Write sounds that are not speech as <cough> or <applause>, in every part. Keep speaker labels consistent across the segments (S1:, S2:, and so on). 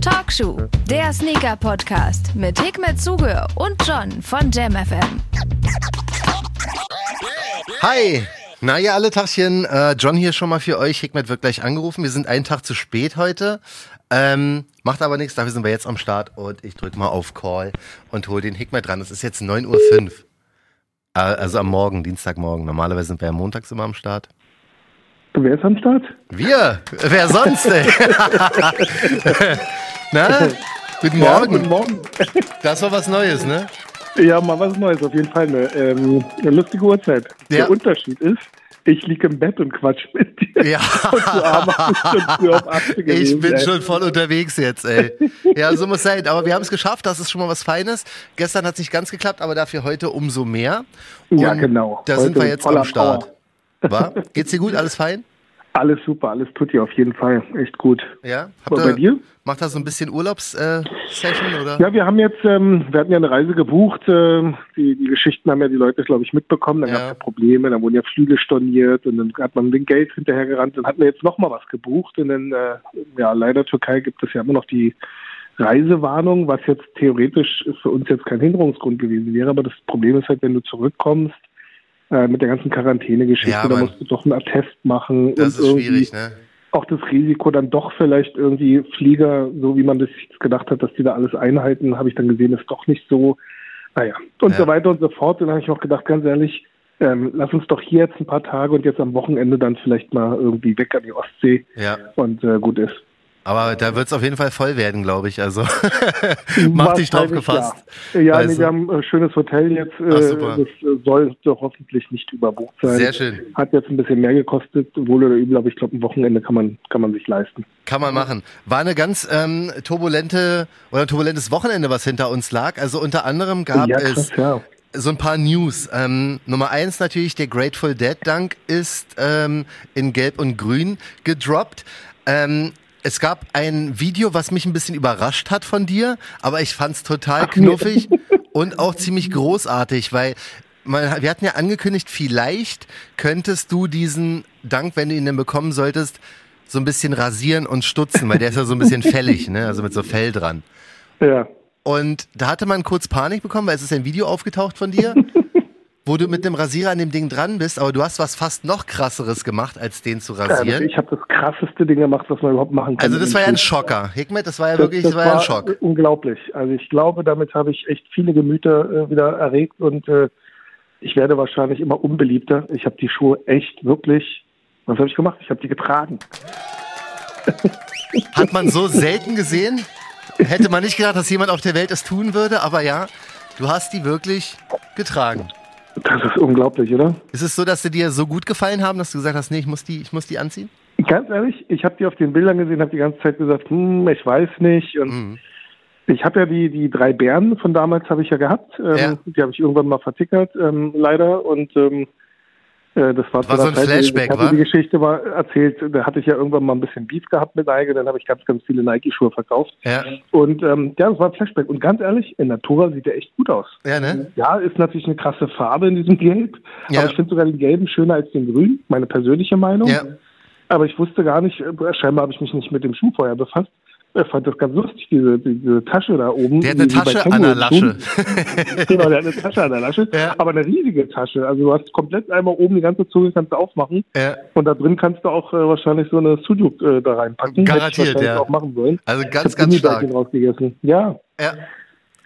S1: Talkshow, der Sneaker-Podcast mit Hikmet Zuge und John von JamFM.
S2: Hi! Na ja, alle Tagchen. Äh, John hier schon mal für euch. Hikmet wird gleich angerufen. Wir sind einen Tag zu spät heute. Ähm, macht aber nichts, dafür sind wir jetzt am Start und ich drücke mal auf Call und hole den Hikmet dran. Es ist jetzt 9.05 Uhr. Äh, also am Morgen, Dienstagmorgen. Normalerweise sind wir ja montags immer am Start.
S3: Wer ist am Start?
S2: Wir! Wer sonst, ey? <laughs> Na? Guten
S3: Ja,
S2: Morgen.
S3: guten Morgen.
S2: Das war was Neues, ne?
S3: Ja, mal was Neues, auf jeden Fall eine, ähm, eine lustige Uhrzeit.
S2: Ja.
S3: Der Unterschied ist, ich liege im Bett und quatsch mit dir.
S2: Ja.
S3: Bist 8
S2: Ich
S3: gewesen,
S2: bin
S3: ey.
S2: schon voll unterwegs jetzt, ey. Ja, so muss sein. Aber wir haben es geschafft, das ist schon mal was Feines. Gestern hat es nicht ganz geklappt, aber dafür heute umso mehr.
S3: Ja,
S2: Und
S3: genau.
S2: Da
S3: Heute
S2: sind wir jetzt am Start. War? Geht's dir gut? Alles fein?
S3: Alles super, alles tut dir auf jeden Fall. Echt gut.
S2: Ja?
S3: Aber bei dir?
S2: Macht da so ein bisschen Urlaubssession oder?
S3: Ja, wir haben jetzt, ähm, wir hatten ja eine Reise gebucht. ähm, die, die Geschichten haben ja die Leute, glaube ich, mitbekommen. Dann
S2: Ja.
S3: gab es ja Probleme, dann wurden ja Flüge storniert und dann hat man den Geld hinterhergerannt. Dann hatten wir jetzt nochmal was gebucht. Und dann, äh, ja, leider Türkei gibt es ja immer noch die Reisewarnung, was jetzt theoretisch für uns jetzt kein Hinderungsgrund gewesen wäre. Aber das Problem ist halt, wenn du zurückkommst, äh, mit der ganzen Quarantäne-Geschichte,
S2: Ja,
S3: da musst du doch einen Attest machen.
S2: Das
S3: und
S2: ist
S3: irgendwie
S2: schwierig, ne?
S3: auch das Risiko dann doch vielleicht irgendwie Flieger, so wie man das gedacht hat, dass die da alles einhalten, habe ich dann gesehen, ist doch nicht so. Naja, und
S2: Ja.
S3: so weiter und so fort. Und dann habe ich auch gedacht, ganz ehrlich, ähm, lass uns doch hier jetzt ein paar Tage und jetzt am Wochenende dann vielleicht mal irgendwie weg an die Ostsee
S2: Ja.
S3: und äh, gut ist.
S2: Aber da wird's auf jeden Fall voll werden, glaube ich. Also <laughs> mach dich drauf gefasst.
S3: Ja, ja nee,
S2: du?
S3: wir haben ein schönes Hotel jetzt. Äh,
S2: Ach, super.
S3: das äh, soll doch hoffentlich nicht überbucht sein.
S2: Sehr schön.
S3: Hat jetzt ein bisschen mehr gekostet, wohl oder übel, aber ich glaube, ein Wochenende kann man, kann man sich leisten.
S2: Kann man machen. War eine ganz ähm, turbulente oder turbulentes Wochenende, was hinter uns lag. Also unter anderem gab
S3: ja,
S2: es
S3: krass, ja.
S2: so ein paar News. Ähm, Nummer eins natürlich, der Grateful Dead Dank ist ähm, in Gelb und Grün gedroppt. Ähm, es gab ein Video, was mich ein bisschen überrascht hat von dir, aber ich fand's total knuffig <laughs> und auch ziemlich großartig, weil man, wir hatten ja angekündigt, vielleicht könntest du diesen Dank, wenn du ihn denn bekommen solltest, so ein bisschen rasieren und stutzen, weil der ist ja so ein bisschen <laughs> fällig, ne? also mit so Fell dran.
S3: Ja.
S2: Und da hatte man kurz Panik bekommen, weil es ist ein Video aufgetaucht von dir, <laughs> wo du mit dem Rasierer an dem Ding dran bist, aber du hast was fast noch krasseres gemacht, als den zu
S3: Ja,
S2: rasieren.
S3: ich habe das krasseste Ding gemacht, was man überhaupt machen kann.
S2: Also das war ja ein. Schocker. Hikmet, das war ja
S3: Das,
S2: wirklich,
S3: das
S2: war ja ein
S3: war
S2: Schock.
S3: unglaublich. Also ich glaube, damit habe ich echt viele Gemüter äh, wieder erregt und äh, ich werde wahrscheinlich immer unbeliebter. Ich habe die Schuhe echt wirklich, was habe ich gemacht? Ich habe die getragen. <laughs>
S2: Hat man so selten gesehen. Hätte man nicht gedacht, dass jemand auf der Welt es tun würde, aber ja, du hast die wirklich getragen.
S3: Das ist unglaublich, oder?
S2: Ist es so, dass sie dir so gut gefallen haben, dass du gesagt hast, nee, ich muss die, ich muss die anziehen?
S3: Ganz ehrlich, ich habe die auf den Bildern gesehen, habe die ganze Zeit gesagt, hm, ich weiß nicht. Und
S2: Mhm.
S3: ich habe ja die, die drei Bären von damals habe ich ja gehabt. Ähm,
S2: Ja.
S3: Die habe ich irgendwann mal vertickert, ähm, leider. Und ähm, äh, das war,
S2: War so ein
S3: Zeit,
S2: Flashback,
S3: ich hatte? Die Geschichte war erzählt, da hatte ich ja irgendwann mal ein bisschen Beef gehabt mit Nike, dann habe ich ganz, ganz viele Nike-Schuhe verkauft.
S2: Ja,
S3: Und ähm, ja, das war ein Flashback. Und ganz ehrlich, in Natura sieht der echt gut aus.
S2: ja ne?
S3: Ja, ist natürlich eine krasse Farbe in diesem Gelb.
S2: Ja.
S3: Aber ich finde sogar den Gelben schöner als den Grün, meine persönliche Meinung.
S2: Ja.
S3: Aber ich wusste gar nicht, äh, scheinbar habe ich mich nicht mit dem Schuh vorher befasst. Ich fand das ganz lustig, diese, diese Tasche da oben.
S2: Der hat eine Tasche an der Lasche. <laughs>
S3: genau, der hat eine Tasche an der Lasche,
S2: Ja.
S3: aber eine riesige Tasche. Also du hast komplett einmal oben die ganze Zunge kannst du aufmachen
S2: Ja.
S3: und da drin kannst du auch äh, wahrscheinlich so eine Sujuk äh, da reinpacken. Ich
S2: Garantiert, ja.
S3: auch machen sollen.
S2: Also
S3: Ich
S2: ganz, ganz stark.
S3: Gummibärchen rausgegessen. Ja,
S2: Ja.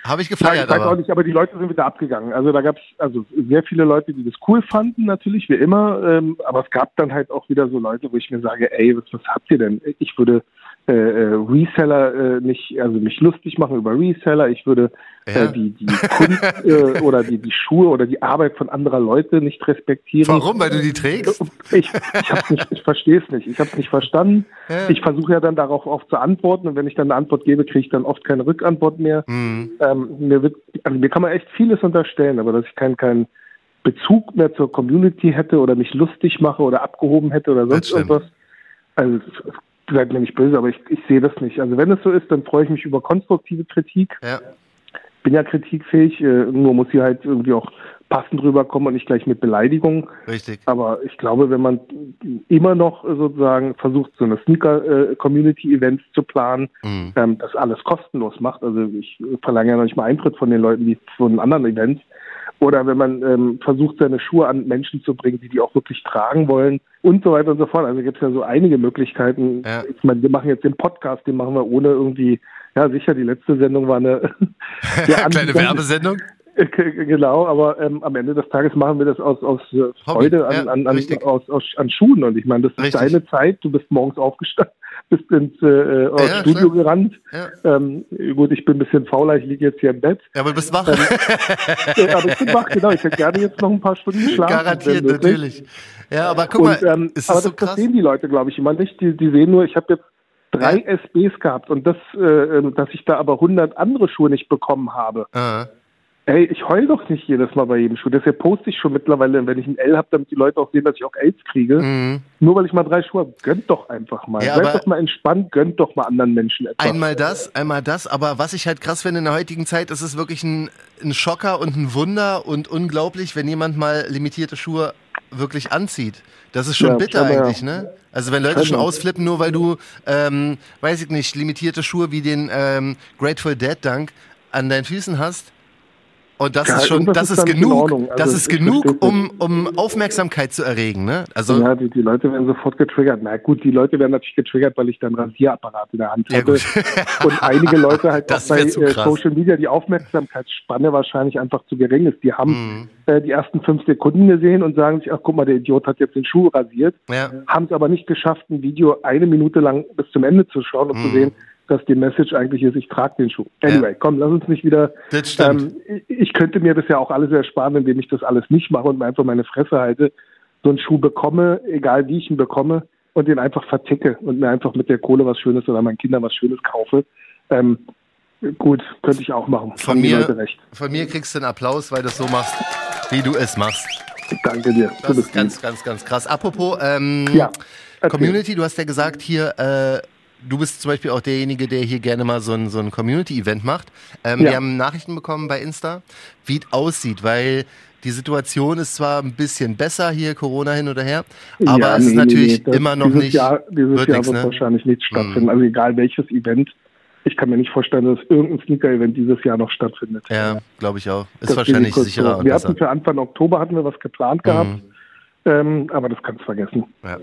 S2: Habe ich
S3: ja,
S2: gefeiert,
S3: ich weiß auch
S2: aber.
S3: nicht, aber die Leute sind wieder abgegangen. Also da gab es also sehr viele Leute, die das cool fanden, natürlich, wie immer. Ähm, aber es gab dann halt auch wieder so Leute, wo ich mir sage, ey, was, was habt ihr denn? Ich würde äh, äh, Reseller äh, nicht, also mich lustig machen über Reseller. Ich würde
S2: Ja.
S3: äh, die, die Kunst äh, oder die, die Schuhe oder die Arbeit von anderer Leute nicht respektieren.
S2: Warum? Weil du die trägst?
S3: Ich, ich, hab's nicht, ich verstehe es nicht. Ich habe es nicht verstanden.
S2: Ja.
S3: Ich versuche ja dann darauf auch zu antworten und wenn ich dann eine Antwort gebe, kriege ich dann oft keine Rückantwort mehr.
S2: Mhm.
S3: Ähm, mir, wird, also mir kann man echt vieles unterstellen, aber dass ich keinen keinen Bezug mehr zur Community hätte oder mich lustig mache oder abgehoben hätte oder sonst irgendwas. Also seid mir nicht böse, aber ich, ich sehe das nicht. Also wenn es so ist, dann freue ich mich über konstruktive Kritik.
S2: Ja.
S3: bin ja kritikfähig, äh, nur muss sie halt irgendwie auch passend rüberkommen und nicht gleich mit Beleidigung.
S2: Richtig.
S3: Aber ich glaube, wenn man immer noch sozusagen versucht, so eine Sneaker-Community-Events zu planen,
S2: Mhm.
S3: ähm, das alles kostenlos macht, also ich verlange ja noch nicht mal Eintritt von den Leuten wie von anderen Events, oder wenn man ähm, versucht, seine Schuhe an Menschen zu bringen, die die auch wirklich tragen wollen und so weiter und so fort. Also gibt es ja so einige Möglichkeiten.
S2: Ja.
S3: Ich meine, wir machen jetzt den Podcast, den machen wir ohne irgendwie, ja sicher, die letzte Sendung war eine <laughs>
S2: Kleine Werbesendung. <laughs>
S3: Genau, aber ähm, am Ende des Tages machen wir das aus, aus äh, Freude
S2: ja,
S3: an, an, an,
S2: richtig.
S3: aus, aus, an Schuhen. Und ich meine, das ist
S2: Richtig.
S3: deine Zeit. Du bist morgens aufgestanden, bist ins äh, aufs
S2: Ja,
S3: Studio
S2: klar.
S3: gerannt.
S2: Ja.
S3: Ähm, gut, ich bin ein bisschen fauler, ich liege jetzt hier im Bett.
S2: ja, aber du bist wach.
S3: Äh, aber ich bin wach, <laughs> genau. Ich hätte gerne jetzt noch ein paar Stunden schlafen.
S2: Garantiert, natürlich. Ja, aber guck mal,
S3: Und, ähm,
S2: ist
S3: aber
S2: das so
S3: das
S2: krass?
S3: verstehen die Leute, glaube ich, immer nicht. Die, die sehen nur, ich habe jetzt drei SBs gehabt und das, äh, ähm, dass ich da aber 100 andere Schuhe nicht bekommen habe.
S2: Ah.
S3: Ey, ich heul doch nicht jedes Mal bei jedem Schuh. Deshalb poste ich schon mittlerweile, wenn ich ein L habe, damit die Leute auch sehen, dass ich auch Ls kriege.
S2: Mhm.
S3: Nur weil ich mal drei Schuhe habe. Gönnt doch einfach mal.
S2: Ja,
S3: Seid
S2: aber-
S3: doch mal entspannt, gönnt doch mal anderen Menschen etwas.
S2: Einmal das, einmal das, aber was ich halt krass finde in der heutigen Zeit, ist es wirklich ein, ein Schocker und ein Wunder und unglaublich, wenn jemand mal limitierte Schuhe wirklich anzieht. Das ist schon
S3: Ja,
S2: bitter
S3: scheinbar,
S2: eigentlich, ne? Also wenn Leute schon ausflippen, nur weil du, ähm, weiß ich nicht, limitierte Schuhe wie den ähm, Grateful Dead Dunk an deinen Füßen hast. Und das
S3: Ja,
S2: ist schon, das
S3: ist
S2: genug.
S3: Also,
S2: das ist genug, um, um Aufmerksamkeit zu erregen, ne? Also,
S3: ja, die, die Leute werden sofort getriggert. Na gut, die Leute werden natürlich getriggert, weil ich dann Rasierapparat in der Hand hatte. und einige Leute halt <laughs>
S2: Das
S3: auch bei äh. Social Media die Aufmerksamkeitsspanne wahrscheinlich einfach zu gering ist. Die haben
S2: Mhm.
S3: äh, die ersten fünf Sekunden gesehen und sagen sich, ach guck mal, der Idiot hat jetzt den Schuh rasiert.
S2: ja.
S3: haben es aber nicht geschafft, ein Video eine Minute lang bis zum Ende zu schauen und
S2: Mhm.
S3: zu sehen, dass die Message eigentlich ist, ich trage den Schuh. Anyway, komm, lass uns nicht wieder.
S2: Das stimmt.
S3: Ähm, ich- könnte mir das ja auch alles ersparen, indem ich das alles nicht mache und mir einfach meine Fresse halte, so einen Schuh bekomme, egal wie ich ihn bekomme, und den einfach verticke und mir einfach mit der Kohle was Schönes oder meinen Kindern was Schönes kaufe. Ähm, gut, könnte ich auch machen.
S2: Von
S3: Haben
S2: mir, von mir kriegst du einen Applaus, weil du es so machst, wie du es machst.
S3: Danke dir.
S2: Das ist ganz, ganz, ganz krass. Apropos ähm,
S3: Ja.
S2: Community, du hast ja gesagt hier, äh, du bist zum Beispiel auch derjenige, der hier gerne mal so ein, so ein Community-Event macht. Ähm,
S3: Ja.
S2: Wir haben Nachrichten bekommen bei Insta, wie es aussieht, weil die Situation ist zwar ein bisschen besser hier, Corona hin oder her, aber
S3: Ja,
S2: es ist
S3: nee,
S2: natürlich
S3: nee,
S2: immer noch
S3: dieses
S2: nicht.
S3: Jahr, dieses
S2: wird
S3: Jahr
S2: nix,
S3: wird
S2: ne?
S3: wahrscheinlich nicht stattfinden.
S2: Mhm.
S3: Also egal welches Event. Ich kann mir nicht vorstellen, dass irgendein Sneaker-Event dieses Jahr noch stattfindet.
S2: Ja, glaube ich auch. Ist
S3: Das
S2: wahrscheinlich
S3: ist
S2: sicherer und
S3: Wir
S2: besser.
S3: hatten für Anfang Oktober hatten wir was geplant gehabt,
S2: Mhm.
S3: ähm, aber das kannst du vergessen.
S2: Ja.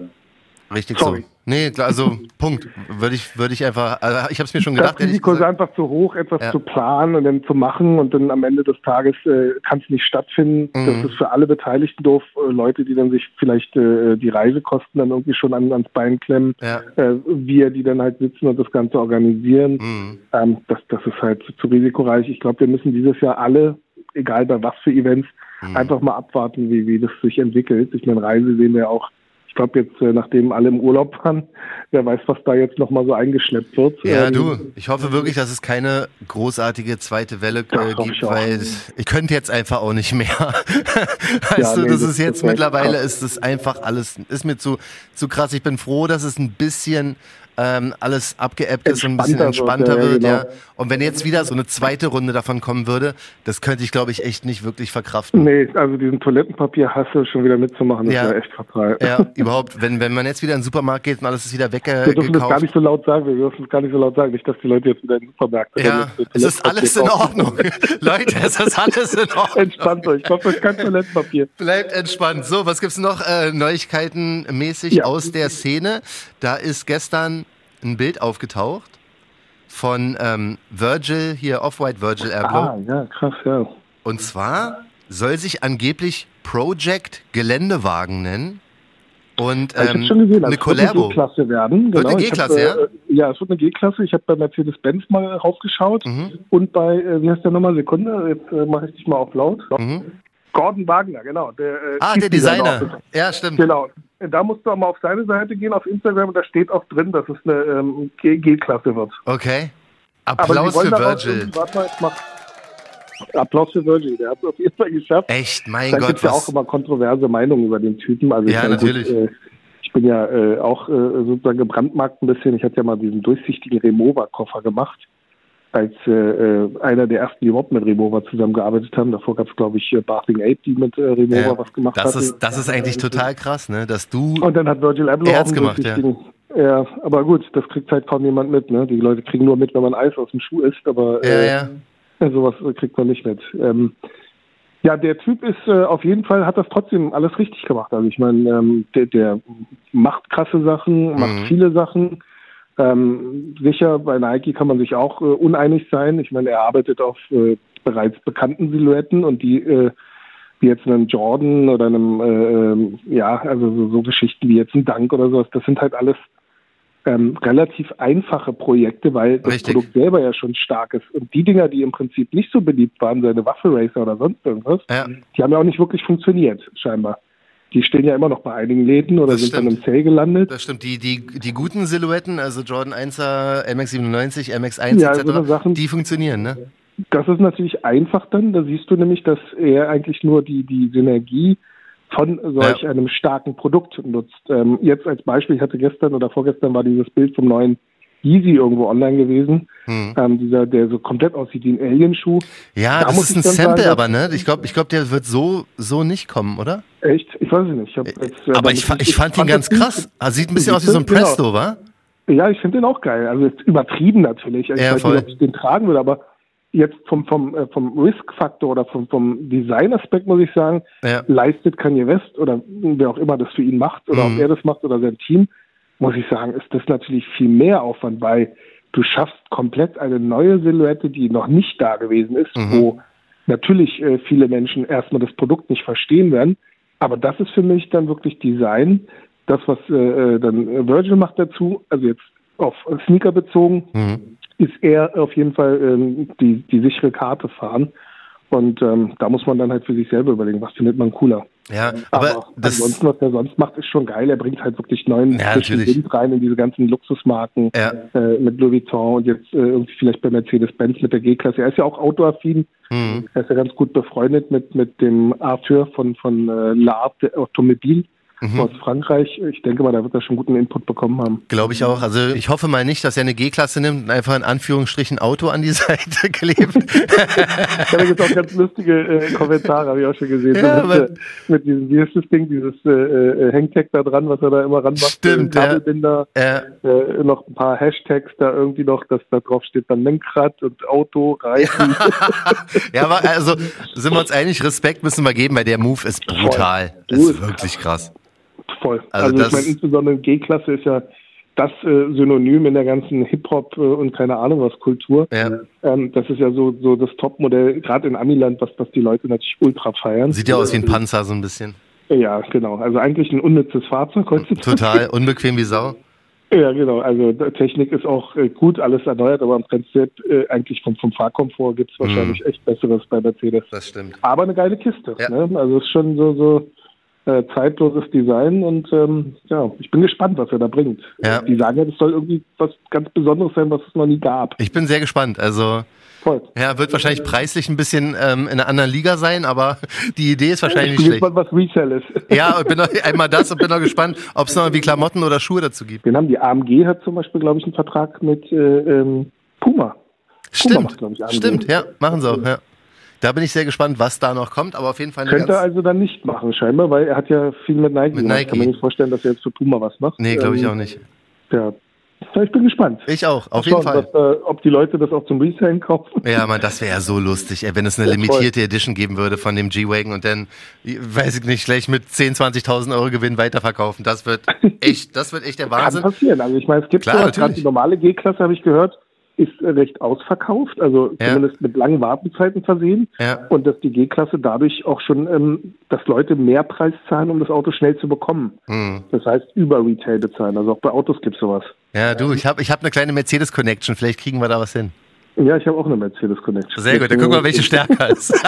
S2: Richtig
S3: Sorry.
S2: so. Nee, also <laughs> Punkt. Würde ich, würde ich einfach, also ich habe es mir schon
S3: Das
S2: gedacht, ehrlich
S3: Risiko ist einfach zu hoch, etwas
S2: Ja.
S3: zu planen und dann zu machen und dann am Ende des Tages äh, kann es nicht stattfinden.
S2: Mhm.
S3: Das ist für alle Beteiligten doof. Äh, Leute, die dann sich vielleicht äh, die Reisekosten dann irgendwie schon an, ans Bein klemmen,
S2: Ja.
S3: äh, wir, die dann halt sitzen und das Ganze organisieren.
S2: Mhm.
S3: Ähm, das, das ist halt zu, zu risikoreich. Ich glaube, wir müssen dieses Jahr alle, egal bei was für Events,
S2: Mhm.
S3: einfach mal abwarten, wie, wie das sich entwickelt. Ich meine, Reise sehen wir auch. Ich glaube jetzt, äh, nachdem alle im Urlaub <laughs> waren, wer weiß, was da jetzt nochmal so eingeschleppt wird.
S2: Ja,
S3: Ähm,
S2: du, ich hoffe wirklich, dass es keine großartige zweite Welle äh, gibt,
S3: ich
S2: weil ich könnte jetzt einfach auch nicht mehr. <laughs> weißt
S3: Ja,
S2: du,
S3: nee,
S2: das
S3: das-
S2: ist jetzt mittlerweile
S3: krass.
S2: ist das einfach alles, ist mir zu, zu krass. Ich bin froh, dass es ein bisschen ähm, alles abgeebbt ist und ein bisschen
S3: Entspannter wird, ja,
S2: ja.
S3: genau.
S2: Und wenn jetzt wieder so eine zweite Runde davon kommen würde, das könnte ich, glaube ich, echt nicht wirklich verkraften.
S3: Nee, also diesen Toilettenpapierhassel schon wieder mitzumachen, das
S2: Ja.
S3: wäre echt fatal.
S2: Ja, überhaupt, wenn, wenn man jetzt wieder in den Supermarkt geht und alles ist wieder
S3: Wir dürfen das gar
S2: weggekauft.
S3: nicht so laut sagen, wir dürfen es gar nicht so laut sagen, nicht, dass die Leute jetzt wieder in den Supermarkt
S2: Ja, es ist alles in Ordnung. <laughs> Leute, es ist alles in <laughs> Ordnung.
S3: Entspannt euch, ich glaube, euch kein Toilettenpapier.
S2: Bleibt entspannt. So, was gibt's noch äh, Neuigkeiten mäßig
S3: Ja.
S2: aus der Szene? Da ist gestern ein Bild aufgetaucht von ähm, Virgil, hier Off-White Virgil Abloh.
S3: Ah, ja, krass, ja.
S2: Und zwar soll sich angeblich Project Geländewagen nennen. Und
S3: ich habe
S2: ähm,
S3: schon gesehen,
S2: eine
S3: es wird eine
S2: Collabo.
S3: G-Klasse werden.
S2: Wird eine
S3: Ich
S2: G-Klasse, ja?
S3: äh, Ja, es wird eine G-Klasse. Ich habe bei Mercedes-Benz mal raufgeschaut
S2: Mhm.
S3: und bei, äh, wie heißt der nochmal, Sekunde, jetzt äh, mache ich dich mal auf laut.
S2: Mhm.
S3: Gordon Wagner, genau. Der, äh,
S2: Ah, der. Designer. Ja, stimmt.
S3: Genau. Da musst du auch mal auf seine Seite gehen, auf Instagram, und da steht auch drin, dass es eine ähm, G-Klasse wird.
S2: Okay. Applaus für Virgil.
S3: Warte mal, jetzt mach. Applaus für Virgil, der hat es auf jeden Fall geschafft.
S2: Echt, mein
S3: Da
S2: Gott,
S3: gibt es ja auch immer kontroverse Meinungen über den Typen. Also ich
S2: Ja, natürlich.
S3: äh, ich bin ja äh, auch äh, sozusagen gebrandmarkt ein bisschen. Ich hatte ja mal diesen durchsichtigen Remover-Koffer gemacht. Als äh, äh, einer der ersten, die überhaupt mit Remover zusammengearbeitet haben. Davor gab es, glaube ich, äh, Bathing Ape, die mit äh, Remover
S2: Ja,
S3: was gemacht
S2: das
S3: hat.
S2: ist, das ist eigentlich total krass, ne? Dass du.
S3: Und dann hat Virgil Abloh auch
S2: gemacht, ja.
S3: durchsichtigen- ja. aber gut, das kriegt halt kaum jemand mit. Ne? Die Leute kriegen nur mit, wenn man Eis aus dem Schuh isst, aber
S2: Ja,
S3: äh,
S2: ja.
S3: sowas kriegt man nicht mit. Ähm, ja, der Typ ist äh, auf jeden Fall, hat das trotzdem alles richtig gemacht. Also ich meine, ähm, der, der macht krasse Sachen, macht
S2: Mhm.
S3: viele Sachen. Ähm, sicher, bei Nike kann man sich auch äh, uneinig sein. Ich meine, er arbeitet auf äh, bereits bekannten Silhouetten und die äh, wie jetzt einem Jordan oder einem, äh, ähm, ja, also so, so Geschichten wie jetzt ein Dank oder sowas, das sind halt alles ähm, relativ einfache Projekte, weil das
S2: Richtig.
S3: Produkt selber ja schon stark ist. Und die Dinger, die im Prinzip nicht so beliebt waren, seine Waffe Racer oder sonst irgendwas,
S2: Ja.
S3: die haben ja auch nicht wirklich funktioniert, scheinbar. Die stehen ja immer noch bei einigen Läden oder
S2: Das
S3: sind dann
S2: stimmt.
S3: im Sale gelandet.
S2: Das stimmt, die, die, die guten Silhouetten, also Jordan 1er, MX97, MX1
S3: Ja,
S2: etc.,
S3: so eine Sachen-
S2: die funktionieren, ne?
S3: Das ist natürlich einfach dann. Da siehst du nämlich, dass er eigentlich nur die, die Synergie von solch
S2: Ja.
S3: einem starken Produkt nutzt. Ähm, jetzt als Beispiel, ich hatte gestern oder vorgestern war dieses Bild vom neuen Yeezy irgendwo online gewesen.
S2: Hm.
S3: Ähm, dieser, der so komplett aussieht wie ein Alien-Schuh.
S2: Ja,
S3: Da
S2: das ist ein Sample,
S3: sagen,
S2: aber ne? Ich glaube, ich glaub, der wird so, so nicht kommen, oder?
S3: Echt? Ich weiß es nicht. Ich jetzt, äh,
S2: aber ich, fa- ich fand ihn ganz krass. Ah, Sieht ein bisschen aus wie so ein
S3: Genau.
S2: Presto, wa?
S3: Ja, ich finde den auch geil. Also übertrieben natürlich. Ich
S2: Ja,
S3: weiß
S2: voll.
S3: nicht, ob ich den tragen würde, aber jetzt vom, vom, äh, vom Risk-Faktor oder vom, vom Design-Aspekt muss ich sagen,
S2: Ja.
S3: leistet Kanye West oder wer auch immer das für ihn macht oder
S2: Mhm.
S3: ob er das macht oder sein Team, muss ich sagen, ist das natürlich viel mehr Aufwand, weil du schaffst komplett eine neue Silhouette, die noch nicht da gewesen ist,
S2: Mhm.
S3: wo natürlich äh, viele Menschen erstmal das Produkt nicht verstehen werden. Aber das ist für mich dann wirklich Design. Das, was äh, äh, dann Virgil macht dazu, also jetzt auf Sneaker bezogen,
S2: Mhm.
S3: ist er auf jeden Fall ähm, die, die sichere Karte fahren. Und ähm, da muss man dann halt für sich selber überlegen, was findet man cooler.
S2: Ja, aber das.
S3: ansonsten, was er sonst macht, ist schon geil. Er bringt halt wirklich neuen
S2: Ja.
S3: Wind rein in diese ganzen Luxusmarken
S2: Ja.
S3: äh, mit Louis Vuitton und jetzt äh, irgendwie vielleicht bei Mercedes-Benz mit der G-Klasse. Er ist ja auch autoaffin.
S2: Mhm.
S3: Er ist ja ganz gut befreundet mit, mit dem Arthur von, von äh, La Art de Automobile
S2: Mhm.
S3: aus Frankreich. Ich denke mal, da wird er schon guten Input bekommen haben.
S2: Glaube ich auch. Also ich hoffe mal nicht, dass er eine G-Klasse nimmt und einfach in Anführungsstrichen Auto an die <laughs> Seite klebt.
S3: Ja, da gibt es auch ganz lustige äh, Kommentare, habe ich auch schon gesehen.
S2: Ja,
S3: so mit, äh, mit diesem, wie ist das Ding, dieses äh, äh, Hangtag da dran, was er da immer ranmacht.
S2: Stimmt, ja.
S3: Kabelbinder,
S2: äh,
S3: noch ein paar Hashtags da irgendwie noch, dass da drauf steht dann Lenkrad und Auto, Reifen.
S2: ja, <laughs> aber also sind wir uns einig, Respekt müssen wir geben, weil der Move ist brutal. Ist
S3: ist
S2: wirklich krass.
S3: Voll.
S2: Also
S3: Also, ich meine, insbesondere G-Klasse ist ja das äh, Synonym in der ganzen Hip-Hop äh, und keine Ahnung was Kultur.
S2: Ja.
S3: Ähm, das ist ja so, so das Topmodell, gerade in Amiland, was, was die Leute natürlich ultra feiern.
S2: Sieht ja aus wie ein Panzer so ein bisschen.
S3: Ja, genau. Also eigentlich ein unnützes Fahrzeug heutzutage.
S2: Total <laughs> unbequem wie Sau.
S3: Ja, genau. Also Technik ist auch äh, gut, alles erneuert, aber im Prinzip äh, eigentlich vom, vom Fahrkomfort gibt es wahrscheinlich echt Besseres bei Mercedes.
S2: Das stimmt.
S3: Aber eine geile Kiste.
S2: Ja.
S3: Ne? Also es ist schon so, so äh, zeitloses Design und ähm, ja, ich bin gespannt, was er da bringt.
S2: Ja.
S3: Die sagen ja, das soll irgendwie was ganz Besonderes sein, was es noch nie gab.
S2: Ich bin sehr gespannt. Also
S3: Voll.
S2: ja, wird wahrscheinlich preislich ein bisschen ähm, in einer anderen Liga sein, aber <laughs> die Idee ist wahrscheinlich
S3: Ich
S2: nicht
S3: bin
S2: schlecht.
S3: gespannt, was Resell ist.
S2: Ja, ich bin noch, einmal das und bin noch gespannt, ob es noch irgendwie Klamotten oder Schuhe dazu gibt.
S3: Den haben die AMG hat zum Beispiel, glaube ich, einen Vertrag mit äh, ähm, Puma.
S2: Stimmt,
S3: macht, glaub ich, AMG.
S2: stimmt, ja, machen sie auch, ja. Da bin ich sehr gespannt, was da noch kommt, aber auf jeden Fall
S3: Könnte er also dann nicht machen, scheinbar, weil er hat ja viel mit Nike
S2: Mit
S3: gemacht.
S2: Nike.
S3: Kann man nicht vorstellen, dass er jetzt für Puma was macht.
S2: Nee, glaube ich
S3: Ähm,
S2: auch nicht.
S3: Ja. ich bin gespannt.
S2: Ich auch, auf
S3: Schauen,
S2: jeden Fall.
S3: Was, äh, ob die Leute das auch zum Resellen kaufen.
S2: Ja, man, das wäre ja so lustig, ey, wenn es eine
S3: Ja, voll.
S2: limitierte Edition geben würde von dem G-Wagon und dann, weiß ich nicht, gleich mit 10.000, 20.000 Euro Gewinn weiterverkaufen. Das wird <laughs> echt, das wird echt der
S3: Kann
S2: Wahnsinn.
S3: passieren. Also ich meine, es gibt
S2: Klar,
S3: gerade die normale G-Klasse, habe ich gehört, ist recht ausverkauft, also
S2: Ja.
S3: zumindest mit langen Wartezeiten versehen.
S2: Ja.
S3: Und dass die G-Klasse dadurch auch schon, ähm, dass Leute mehr Preis zahlen, um das Auto schnell zu bekommen.
S2: Hm.
S3: Das heißt, über Retail bezahlen. Also auch bei Autos gibt es sowas.
S2: Ja, du, ich habe ich hab eine kleine Mercedes-Connection, vielleicht kriegen wir da was hin.
S3: Ja, ich habe auch eine Mercedes Connection.
S2: Sehr gut, dann gucken wir, welche stärker ist. <laughs>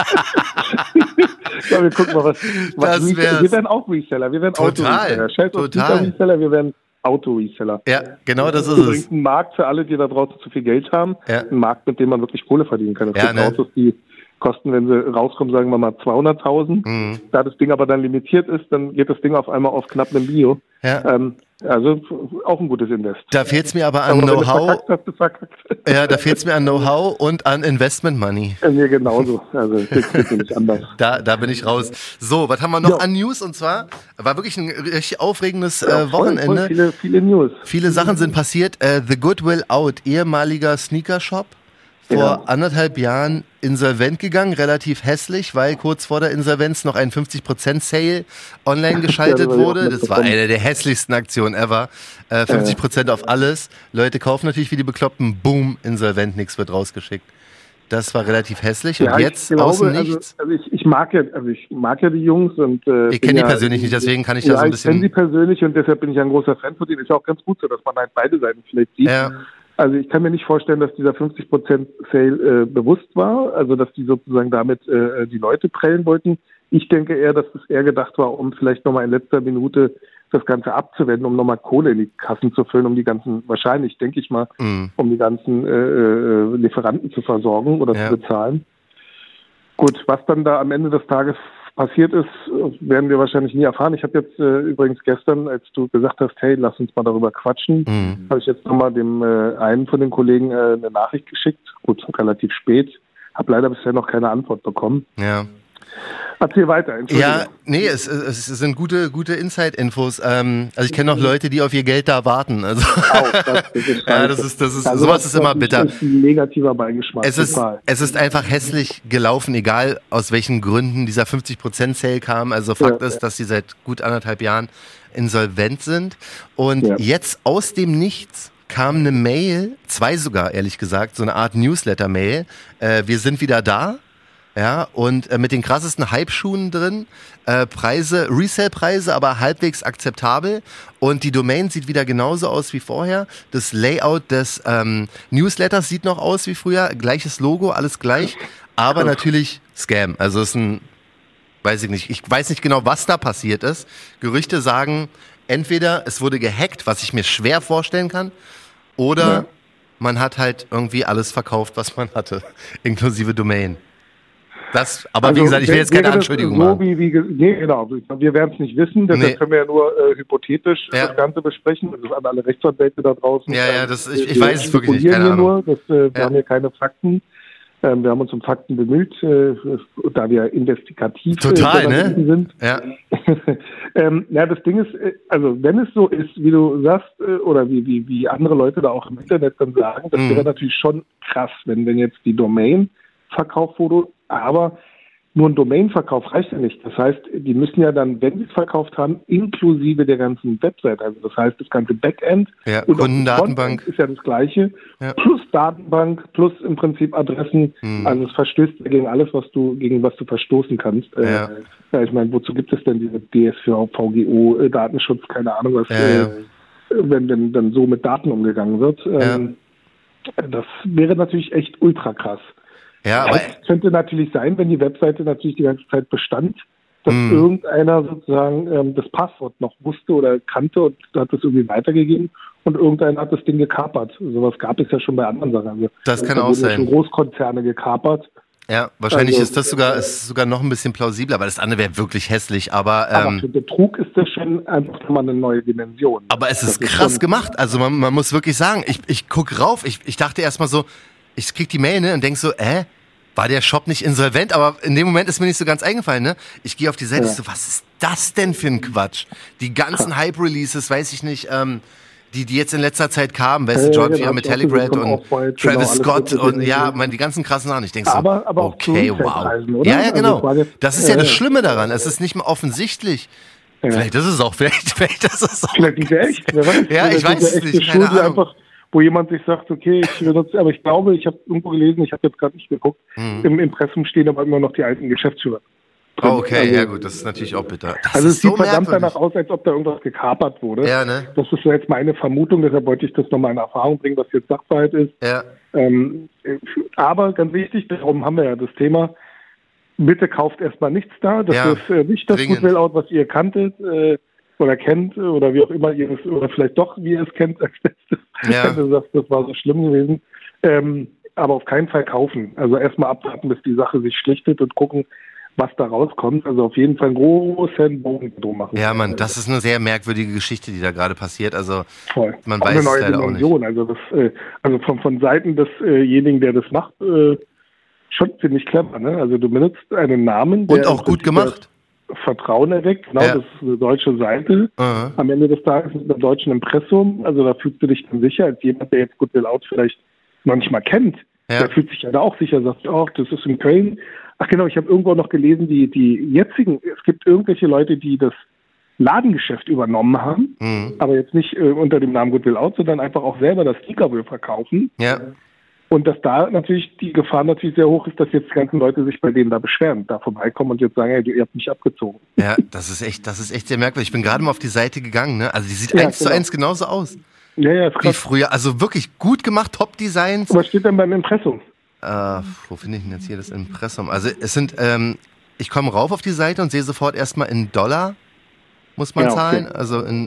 S3: Ja, wir gucken mal, was, was Reseller-. Wir werden auch Reseller. Wir werden
S2: Total,
S3: Auto-Reseller. Scheiß auf
S2: total.
S3: Reseller, wir werden Auto-Reseller.
S2: ja, genau das ist
S3: Übrigens
S2: es.
S3: ein Markt für alle, die da draußen zu viel Geld haben.
S2: Ja.
S3: Ein Markt, mit dem man wirklich Kohle verdienen kann. Es
S2: Ja,
S3: gibt
S2: ne?
S3: Autos, die kosten, wenn sie rauskommen, sagen wir mal 200.000.
S2: Mhm.
S3: Da das Ding aber dann limitiert ist, dann geht das Ding auf einmal auf knapp einem Bio.
S2: Ja.
S3: Ähm, Also auch ein gutes Invest.
S2: Da fehlt es mir aber an Know-how. Ja, da fehlt es mir an Know-how und an Investment Money.
S3: Ja, Mir genauso. Also nicht anders. <laughs>
S2: Da, da bin ich raus. So, was haben wir noch
S3: Ja.
S2: an News? Und zwar war wirklich ein richtig aufregendes
S3: Ja,
S2: äh,
S3: voll, voll
S2: Wochenende.
S3: viele, viele News.
S2: Viele Sachen sind passiert. Äh, The Goodwill Out, ehemaliger Sneakershop, vor
S3: Ja.
S2: anderthalb Jahren insolvent gegangen, relativ hässlich, weil kurz vor der Insolvenz noch ein 50% Sale online <laughs> geschaltet
S3: Ja,
S2: wurde. Das war eine der hässlichsten Aktionen ever. Äh, 50% auf alles. Leute kaufen natürlich wie die Bekloppten. Boom, insolvent, nichts wird rausgeschickt. Das war relativ hässlich. Und
S3: Ja,
S2: jetzt
S3: ich glaube,
S2: aus dem
S3: also,
S2: Nichts.
S3: also ich, ich mag ja, also ich mag ja die Jungs und äh,
S2: Ich kenne die
S3: ja-
S2: persönlich nicht, deswegen kann ich da
S3: ja,
S2: so ein
S3: ich kenne sie
S2: bisschen.
S3: persönlich und deshalb bin ich ein großer Fan von denen. Ist ja auch ganz gut so, dass man halt beide Seiten vielleicht sieht.
S2: Ja,
S3: Also ich kann mir nicht vorstellen, dass dieser 50% Sale äh, bewusst war, also dass die sozusagen damit äh, die Leute prellen wollten. Ich denke eher, dass es eher gedacht war, um vielleicht nochmal in letzter Minute das Ganze abzuwenden, um nochmal Kohle in die Kassen zu füllen, um die ganzen, wahrscheinlich, denke ich mal,
S2: mm,
S3: um die ganzen äh, äh, Lieferanten zu versorgen oder
S2: Ja.
S3: zu bezahlen. Gut, was dann da am Ende des Tages passiert ist, werden wir wahrscheinlich nie erfahren. Ich habe jetzt äh, übrigens gestern, als du gesagt hast, hey, lass uns mal darüber quatschen,
S2: mm.
S3: habe ich jetzt nochmal dem äh, einen von den Kollegen äh, eine Nachricht geschickt. Gut, relativ spät. Habe leider bisher noch keine Antwort bekommen.
S2: ja.
S3: Erzähl weiter.
S2: Ja, nee, es, es sind gute, gute Inside-Infos. Ähm, also ich kenne noch Leute, die auf ihr Geld da warten. Also
S3: Auch, das, ist <laughs>
S2: ja, das ist, das ist,
S3: Also
S2: sowas ist immer bitter.
S3: ist ein negativer Beigeschmack.
S2: Es ist,
S3: total.
S2: es ist einfach hässlich gelaufen, egal aus welchen Gründen dieser 50% Sale kam. Also Fakt
S3: Ja,
S2: ist, dass sie seit gut anderthalb Jahren insolvent sind. Und
S3: Ja.
S2: jetzt aus dem Nichts kam eine Mail, zwei sogar, ehrlich gesagt, so eine Art Newsletter-Mail. Äh, wir sind wieder da. Ja, und äh, mit den krassesten Hype-Schuhen drin, äh, Preise, Resale-Preise, aber halbwegs akzeptabel. Und die Domain sieht wieder genauso aus wie vorher. Das Layout des ähm, Newsletters sieht noch aus wie früher. Gleiches Logo, alles gleich. Aber natürlich Scam. Also es ist ein, weiß ich nicht, ich weiß nicht genau, was da passiert ist. Gerüchte sagen, entweder es wurde gehackt, was ich mir schwer vorstellen kann, oder
S3: Ja.
S2: man hat halt irgendwie alles verkauft, was man hatte, <laughs> inklusive Domain. Das, aber wie
S3: Also,
S2: gesagt, ich will jetzt keine Anschuldigung
S3: so
S2: machen.
S3: Wie, wie, nee, genau. Wir werden es nicht wissen, deshalb
S2: Nee.
S3: können wir ja nur äh, hypothetisch
S2: Ja.
S3: das Ganze besprechen. Das ist an alle Rechtsanwälte da draußen.
S2: Ja, ja, das- ich-
S3: wir-
S2: ich weiß es wirklich nicht, keine
S3: hier
S2: Ahnung.
S3: Nur, das, äh, wir
S2: Ja.
S3: haben hier keine Fakten. Ähm, wir haben uns um Fakten bemüht, äh, da wir investigativ äh,
S2: Total, ne?
S3: Sind.
S2: Ja, <laughs>
S3: ähm, ja, das Ding ist, äh, also wenn es so ist, wie du sagst, äh, oder wie, wie, wie andere Leute da auch im Internet dann sagen, das
S2: Mhm.
S3: wäre natürlich schon krass, wenn, wenn jetzt die Domain verkauft wurde, aber nur ein Domain-Verkauf reicht ja nicht. Das heißt, die müssen ja dann, wenn sie es verkauft haben, inklusive der ganzen Website, also das heißt, das ganze Backend
S2: Ja,
S3: und
S2: Kundendatenbank.
S3: Ist ja das gleiche,
S2: Ja.
S3: plus Datenbank, plus im Prinzip Adressen.
S2: Mhm.
S3: Also es verstößt gegen alles, was du, gegen was du verstoßen kannst. Äh,
S2: Ja.
S3: ja, ich meine, wozu gibt es denn diese DSV, VGO, äh, Datenschutz, keine Ahnung, was, äh, wenn denn dann so mit Daten umgegangen wird. Ähm, Das wäre natürlich echt ultra krass.
S2: Ja, aber
S3: es könnte natürlich sein, wenn die Webseite natürlich die ganze Zeit bestand, dass
S2: Mhm.
S3: irgendeiner sozusagen ähm, das Passwort noch wusste oder kannte und hat es irgendwie weitergegeben und irgendeiner hat das Ding gekapert. Sowas gab es ja schon bei anderen Sachen. Also,
S2: Das kann
S3: da
S2: auch sein.
S3: Schon Großkonzerne gekapert.
S2: ja, wahrscheinlich
S3: Also-
S2: ist das sogar, ist sogar noch ein bisschen plausibler, aber das andere wäre wirklich hässlich. Aber,
S3: Aber
S2: ähm,
S3: für Betrug ist das schon einfach mal eine neue Dimension.
S2: Aber es
S3: Das
S2: ist krass
S3: schon-
S2: gemacht. Also man, man muss wirklich sagen, ich, ich guck rauf, ich, ich dachte erstmal so, ich krieg die Mail ne, und denk so, äh, war der Shop nicht insolvent? Aber in dem Moment ist mir nicht so ganz eingefallen. Ne? Ich gehe auf die Seite,
S3: Ja.
S2: so, was ist das denn für ein Quatsch? Die ganzen Hype-Releases, weiß ich nicht, ähm, die, die jetzt in letzter Zeit kamen, weißt du, Jordan
S3: genau,
S2: Fear, Red
S3: gesehen,
S2: und
S3: genau,
S2: Travis
S3: alles
S2: Scott
S3: mit
S2: und ja, man, die ganzen krassen Sachen. Ich denk so,
S3: Aber- aber
S2: okay, wow.
S3: oder?
S2: Ja, ja,
S3: Also
S2: genau.
S3: es
S2: Das ist ja das Schlimme daran. Es ist nicht mal offensichtlich.
S3: Ja.
S2: Vielleicht ist es auch, <laughs> vielleicht, vielleicht ist es auch.
S3: Vielleicht ist er echt.
S2: Ja, ich weiß es nicht,
S3: eine
S2: keine Ahnung.
S3: Wo jemand sich sagt, okay, ich benutze, aber ich glaube, ich habe irgendwo gelesen, ich habe jetzt gerade nicht geguckt,
S2: Mhm.
S3: im Impressum stehen aber immer noch die alten Geschäftsführer.
S2: Oh, okay,
S3: Also-
S2: ja gut, das ist natürlich auch bitter. Das
S3: Also es sieht
S2: so
S3: verdammt danach aus, als ob da irgendwas gekapert wurde.
S2: Ja, ne?
S3: Das ist so jetzt meine Vermutung, deshalb wollte ich das nochmal in Erfahrung bringen, was jetzt Sachverhalt ist.
S2: Ja,
S3: Ähm, äh, aber ganz wichtig, darum haben wir ja das Thema, bitte kauft erstmal nichts da. Das
S2: Ja,
S3: ist äh, nicht das. Goodwill-Out, was ihr kanntet äh, oder kennt oder wie auch immer ihr es, oder vielleicht doch, wie ihr es kennt als letztes.
S2: Ja.
S3: Sagst, das war so schlimm gewesen. Ähm, aber auf keinen Fall kaufen. Also erstmal abwarten, bis die Sache sich schlichtet und gucken, was da rauskommt. Also auf jeden Fall einen großen Bogen drum machen.
S2: Ja, Mann, das ist eine sehr merkwürdige Geschichte, die da gerade passiert. Also
S3: Voll.
S2: man
S3: Auch
S2: weiß
S3: eine
S2: es
S3: neue
S2: leider auch nicht.
S3: Dimension. Also das, äh, also von, von Seiten desjenigen, der das macht, äh, schon ziemlich clever. Ne? Also du benutzt einen Namen,
S2: Und auch gut gemacht.
S3: Vertrauen erweckt. Genau,
S2: Ja.
S3: das ist eine deutsche Seite.
S2: Aha.
S3: Am Ende des Tages mit einem deutschen Impressum. Also da fühlst du dich dann sicher, als jemand, der jetzt Goodwill Out vielleicht noch nicht mal kennt.
S2: Ja.
S3: Der fühlt sich ja da auch sicher, sagt, ach, das ist in Köln. Ach genau, ich habe irgendwo noch gelesen, die, die jetzigen, es gibt irgendwelche Leute, die das Ladengeschäft übernommen haben,
S2: Mhm.
S3: aber jetzt nicht äh, unter dem Namen Goodwill Out, sondern einfach auch selber das Sneaker wohl verkaufen.
S2: Ja.
S3: Und dass da natürlich die Gefahr natürlich sehr hoch ist, dass jetzt die ganzen Leute sich bei denen da beschweren, da vorbeikommen und jetzt sagen, hey, ihr habt mich abgezogen.
S2: Ja, das ist echt, das ist echt sehr merkwürdig. Ich bin gerade mal auf die Seite gegangen, ne? Also die sieht
S3: Ja,
S2: eins zu
S3: genau.
S2: eins genauso aus
S3: Ja, ja, ist
S2: wie
S3: krass.
S2: früher. Also wirklich gut gemacht, Top-Designs.
S3: Was steht denn beim Impressum?
S2: Äh, wo finde ich denn jetzt hier das Impressum? Also es sind, ähm, ich komme rauf auf die Seite und sehe sofort erstmal in Dollar muss man
S3: Ja, okay.
S2: zahlen. Also in,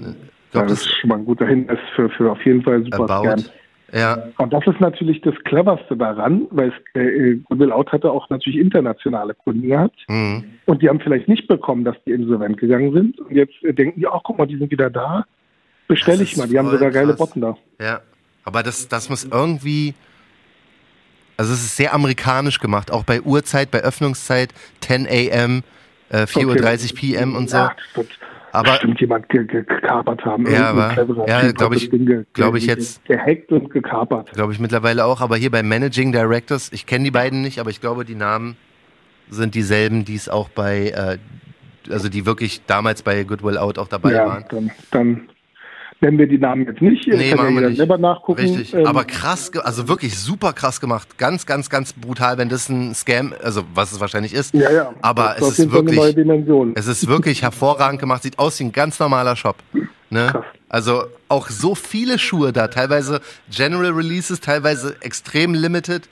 S2: ich
S3: Ja, das
S2: das
S3: ist schon mal ein guter Hinweis für, für auf jeden Fall super
S2: About.
S3: Scam.
S2: Ja,
S3: Und das ist natürlich das Cleverste daran, weil es, äh, Goodwill Out hatte auch natürlich internationale Kunden gehabt.
S2: mhm.
S3: Und die haben vielleicht nicht bekommen, dass die insolvent gegangen sind. Und jetzt äh, denken die, ach guck mal, die sind wieder da. Bestelle ich mal. Die haben sogar geile. Botten da.
S2: ja. Aber das, das muss irgendwie. Also es ist sehr amerikanisch gemacht, auch bei Uhrzeit, bei Öffnungszeit, 10 a.m., äh, 4.30 Uhr p.m. und so.
S3: Ja,
S2: Aber
S3: bestimmt jemand ge ge gekapert haben.
S2: Ja, ja,
S3: Typ hat
S2: glaub
S3: das
S2: ich-
S3: Ding ge-
S2: glaub ich jetzt-
S3: Gehackt und gekapert.
S2: glaube ich mittlerweile auch. Aber hier bei Managing Directors, ich kenne die beiden nicht, aber ich glaube, die Namen sind dieselben, die es auch bei, äh, also die wirklich damals bei Goodwill Out auch dabei
S3: ja,
S2: waren.
S3: dann, dann nennen wir die Namen jetzt nicht.
S2: Nee,
S3: Kann
S2: machen
S3: ja
S2: nicht.
S3: selber nachgucken.
S2: Richtig,
S3: Ähm,
S2: aber krass, also wirklich super krass gemacht. Ganz, ganz, ganz brutal, wenn das ein Scam, also was es wahrscheinlich ist.
S3: ja, ja.
S2: Aber
S3: Das
S2: es ist
S3: Fall eine neue
S2: wirklich,
S3: Dimension.
S2: es ist wirklich hervorragend gemacht. Sieht aus wie ein ganz normaler Shop. Ne?
S3: Krass.
S2: Also auch so viele Schuhe da, teilweise General Releases, teilweise extrem limited.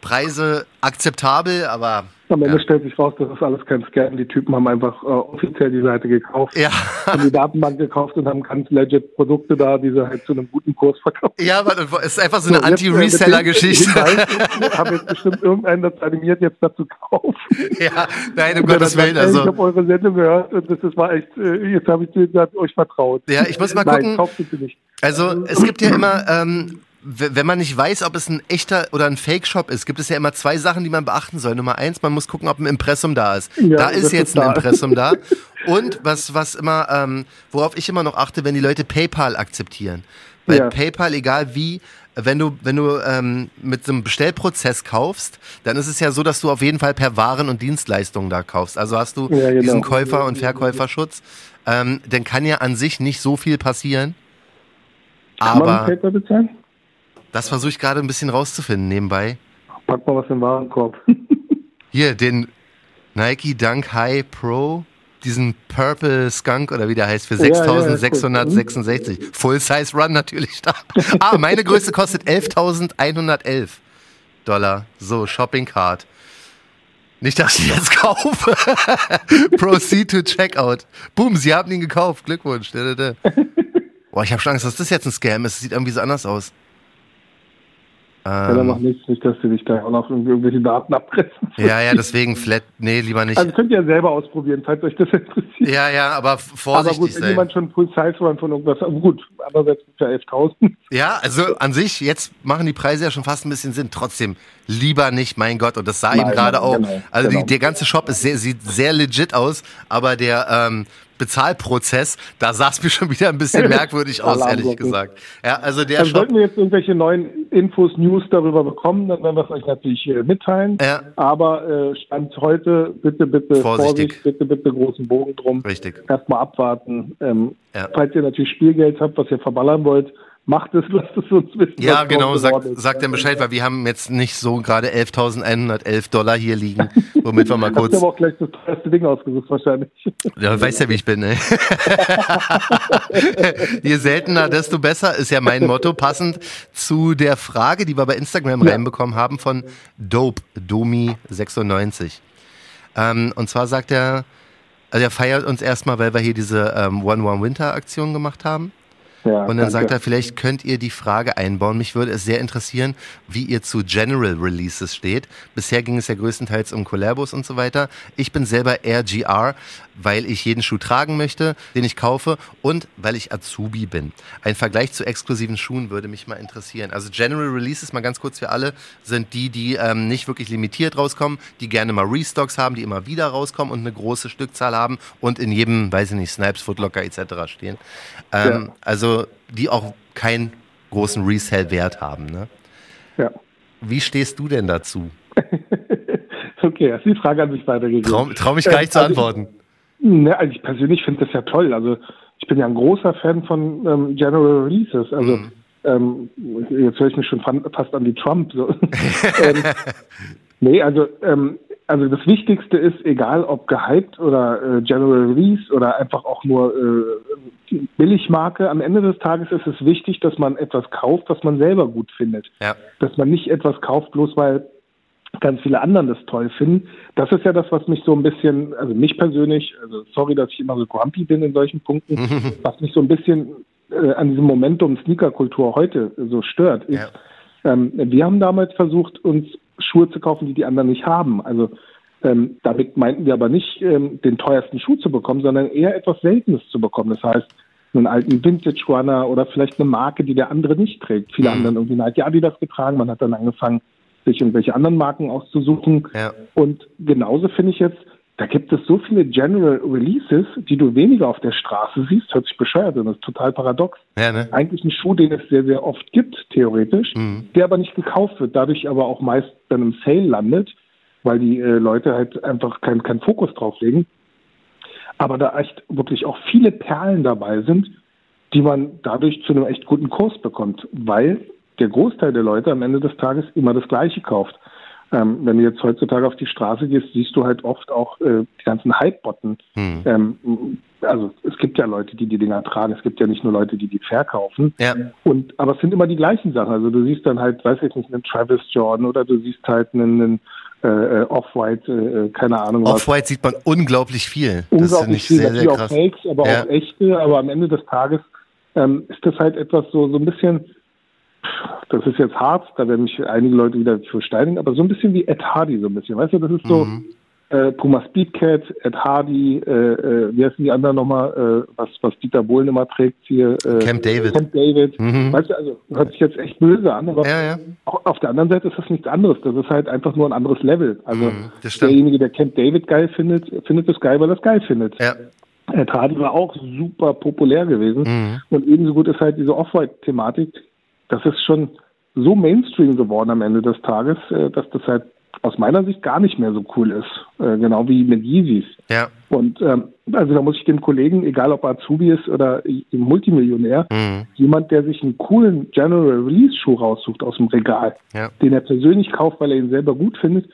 S2: Preise akzeptabel, aber
S3: Am Ende
S2: ja.
S3: stellt sich raus, das ist alles kein Scam. Die Typen haben einfach äh, offiziell die Seite gekauft,
S2: ja,
S3: haben die Datenbank gekauft und haben ganz legit Produkte da, die sie halt zu einem guten Kurs verkaufen.
S2: ja, aber es ist einfach so eine
S3: So, äh,
S2: Anti-Reseller-Geschichte.
S3: Hinweis, Haben jetzt bestimmt irgendeinen das animiert, jetzt dazu kaufen.
S2: ja, nein, um Gottes Willen.
S3: ey, Ich
S2: Also,
S3: habe eure Sendung gehört und das, das war echt, äh, jetzt habe ich gesagt, euch vertraut.
S2: Ja, ich muss mal
S3: Nein,
S2: gucken.
S3: kauft bitte nicht.
S2: Also es gibt ja immer, ähm, wenn man nicht weiß, ob es ein echter oder ein Fake-Shop ist, gibt es ja immer zwei Sachen, die man beachten soll. Nummer eins, man muss gucken, ob ein Impressum da ist.
S3: Ja,
S2: da ist
S3: ist
S2: jetzt
S3: da.
S2: ein Impressum da. <laughs> Und was, was immer, ähm, worauf ich immer noch achte, wenn die Leute PayPal akzeptieren. Weil
S3: Ja.
S2: PayPal, egal wie, wenn du, wenn du ähm, mit so einem Bestellprozess kaufst, dann ist es ja so, dass du auf jeden Fall per Waren und Dienstleistungen da kaufst. Also hast du
S3: Ja, genau.
S2: diesen Käufer- und Verkäuferschutz. Ähm, dann kann ja an sich nicht so viel passieren.
S3: Kann man
S2: Aber
S3: PayPal bezahlen?
S2: Das versuche ich gerade ein bisschen rauszufinden nebenbei.
S3: Pack mal was in den Warenkorb. <laughs>
S2: Hier, den Nike Dunk High Pro, diesen Purple Skunk oder wie der heißt, für
S3: Ja, ja,
S2: 6666. Full Size Run natürlich da. Ah, meine Größe kostet 11.111 Dollar. So, Shopping Card. Nicht, dass ich jetzt kaufe. <laughs> Proceed to Checkout. Boom, Sie haben ihn gekauft. Glückwunsch. <laughs> Boah, ich habe schon Angst, dass das jetzt ein Scam ist. Das sieht irgendwie so anders aus.
S3: Ja,
S2: Ähm,
S3: mach nichts, nicht, dass sie dich da auch noch irgendwelche Daten abpressen.
S2: ja, ja, deswegen Flat. Nee, lieber nicht.
S3: Also könnt ihr ja selber ausprobieren, falls euch das interessiert.
S2: Ja, ja, aber
S3: aber
S2: vorsichtig
S3: gut, wenn
S2: sein.
S3: jemand schon Full Size Run von irgendwas, aber gut, andererseits ist ja 11.000.
S2: Ja, also an sich, jetzt machen die Preise ja schon fast ein bisschen Sinn. Trotzdem, lieber nicht, mein Gott. Und das sah eben
S3: Nein,
S2: gerade
S3: nein,
S2: auch.
S3: genau,
S2: also
S3: genau.
S2: Die, der ganze Shop ist sehr, sieht sehr legit aus, aber der ähm, Bezahlprozess, da sah es mir schon wieder ein bisschen <laughs> merkwürdig aus, ehrlich gesagt. Ja, also der Shop.
S3: sollten wir jetzt irgendwelche neuen Infos, News darüber bekommen, dann werden wir es euch natürlich äh, mitteilen.
S2: Ja.
S3: Aber äh, Stand heute, bitte, bitte
S2: Vorsichtig.
S3: Vorsicht, bitte, bitte großen Bogen drum.
S2: Richtig.
S3: Erstmal abwarten. Ähm,
S2: Ja.
S3: Falls ihr natürlich Spielgeld habt, was ihr verballern wollt, macht es, lasst es uns wissen.
S2: Ja, genau, sagt sag dem Bescheid, weil wir haben jetzt nicht so gerade 11.111 Dollar hier liegen, <laughs> womit wir mal kurz.
S3: aber auch gleich das teuerste Ding ausgesucht, wahrscheinlich.
S2: Ja, weißt ja, wie ich bin, ey. <laughs> Je seltener, desto besser, ist ja mein Motto, passend zu der Frage, die wir bei Instagram
S3: Ja.
S2: reinbekommen haben von Dope, Domi96. Ähm, und zwar sagt er, also er feiert uns erstmal, weil wir hier diese ähm, One One Winter Aktion gemacht haben. Ja, und dann danke. sagt er, vielleicht könnt ihr die Frage einbauen. Mich würde es sehr interessieren, wie ihr zu General Releases steht. Bisher ging es ja größtenteils um Collabos und so weiter. Ich bin selber RGR, weil ich jeden Schuh tragen möchte, den ich kaufe und weil ich Azubi bin. Ein Vergleich zu exklusiven Schuhen würde mich mal interessieren. Also General Releases, mal ganz kurz für alle, sind die, die ähm, nicht wirklich limitiert rauskommen, die gerne mal Restocks haben, die immer wieder rauskommen und eine große Stückzahl haben und in jedem, weiß ich nicht, Snipes, Footlocker etc. stehen. Ähm, ja. Also die auch keinen großen Resell-Wert haben. Ne?
S3: Ja.
S2: Wie stehst du denn dazu? <laughs>
S3: okay, hast die Frage an mich weitergegeben.
S2: Trau, trau mich gar nicht äh, zu also antworten.
S3: Ich, ne, also ich persönlich finde das ja toll. Also ich bin ja ein großer Fan von ähm, General Releases. Also mhm. ähm, jetzt höre ich mich schon fast an die Trump. So. <laughs> ähm, <laughs> nee, also ähm, also das Wichtigste ist, egal ob gehypt oder äh, General Release oder einfach auch nur äh, Billigmarke, am Ende des Tages ist es wichtig, dass man etwas kauft, was man selber gut findet.
S2: Ja.
S3: Dass man nicht etwas kauft, bloß weil ganz viele anderen das toll finden. Das ist ja das, was mich so ein bisschen, also mich persönlich, also sorry, dass ich immer so grumpy bin in solchen Punkten, <laughs> was mich so ein bisschen äh, an diesem Momentum Sneakerkultur heute so stört, ist, ja. ähm, wir haben damals versucht, uns Schuhe zu kaufen, die die anderen nicht haben. Also ähm, damit meinten wir aber nicht, ähm, den teuersten Schuh zu bekommen, sondern eher etwas Seltenes zu bekommen. Das heißt, einen alten Vintage Runner oder vielleicht eine Marke, die der andere nicht trägt. Viele mhm. anderen irgendwie Nike Adidas getragen. Man hat dann angefangen, sich irgendwelche anderen Marken auszusuchen.
S2: Ja.
S3: Und genauso finde ich jetzt, da gibt es so viele General Releases, die du weniger auf der Straße siehst, hört sich bescheuert an, das ist total paradox.
S2: Ja, ne?
S3: Eigentlich ein Schuh, den es sehr, sehr oft gibt, theoretisch, mhm. der aber nicht gekauft wird, dadurch aber auch meist dann im Sale landet, weil die äh, Leute halt einfach keinen kein Fokus drauf legen. Aber da echt wirklich auch viele Perlen dabei sind, die man dadurch zu einem echt guten Kurs bekommt, weil der Großteil der Leute am Ende des Tages immer das Gleiche kauft. Ähm, wenn du jetzt heutzutage auf die Straße gehst, siehst du halt oft auch äh, die ganzen Hype-Botten. Hm. Ähm, also es gibt ja Leute, die die Dinger tragen. Es gibt ja nicht nur Leute, die die verkaufen.
S2: Ja.
S3: Und aber es sind immer die gleichen Sachen. Also du siehst dann halt, weiß ich nicht, einen Travis Jordan oder du siehst halt einen, einen äh, äh Off-White, äh, keine Ahnung.
S2: Off-White sieht man unglaublich viel.
S3: Unglaublich viel. Sehr, sehr krass. auch Fakes, aber ja. auch echte. Aber am Ende des Tages ähm, ist das halt etwas so so ein bisschen das ist jetzt hart, da werden mich einige Leute wieder für steinigen, aber so ein bisschen wie Ed Hardy, so ein bisschen. Weißt du, das ist so mhm. äh, Puma Speedcat, Ed Hardy, äh, äh, wie heißen die anderen nochmal, äh, was, was Dieter Bohlen immer trägt hier?
S2: Äh, Camp David.
S3: Camp David. Mhm. Weißt du, also hört sich jetzt echt böse an, aber
S2: ja, ja.
S3: auf der anderen Seite ist das nichts anderes. Das ist halt einfach nur ein anderes Level. Also mhm, derjenige, der Camp David geil findet, findet es geil, weil er es geil findet.
S2: Ja.
S3: Ed Hardy war auch super populär gewesen. Mhm. Und ebenso gut ist halt diese Off-White-Thematik das ist schon so Mainstream geworden am Ende des Tages, äh, dass das halt aus meiner Sicht gar nicht mehr so cool ist. Äh, genau wie mit Yeezys.
S2: Ja.
S3: Und ähm, also da muss ich dem Kollegen, egal ob Azubi ist oder Multimillionär, mhm. jemand, der sich einen coolen General Release Schuh raussucht aus dem Regal,
S2: ja.
S3: den er persönlich kauft, weil er ihn selber gut findet,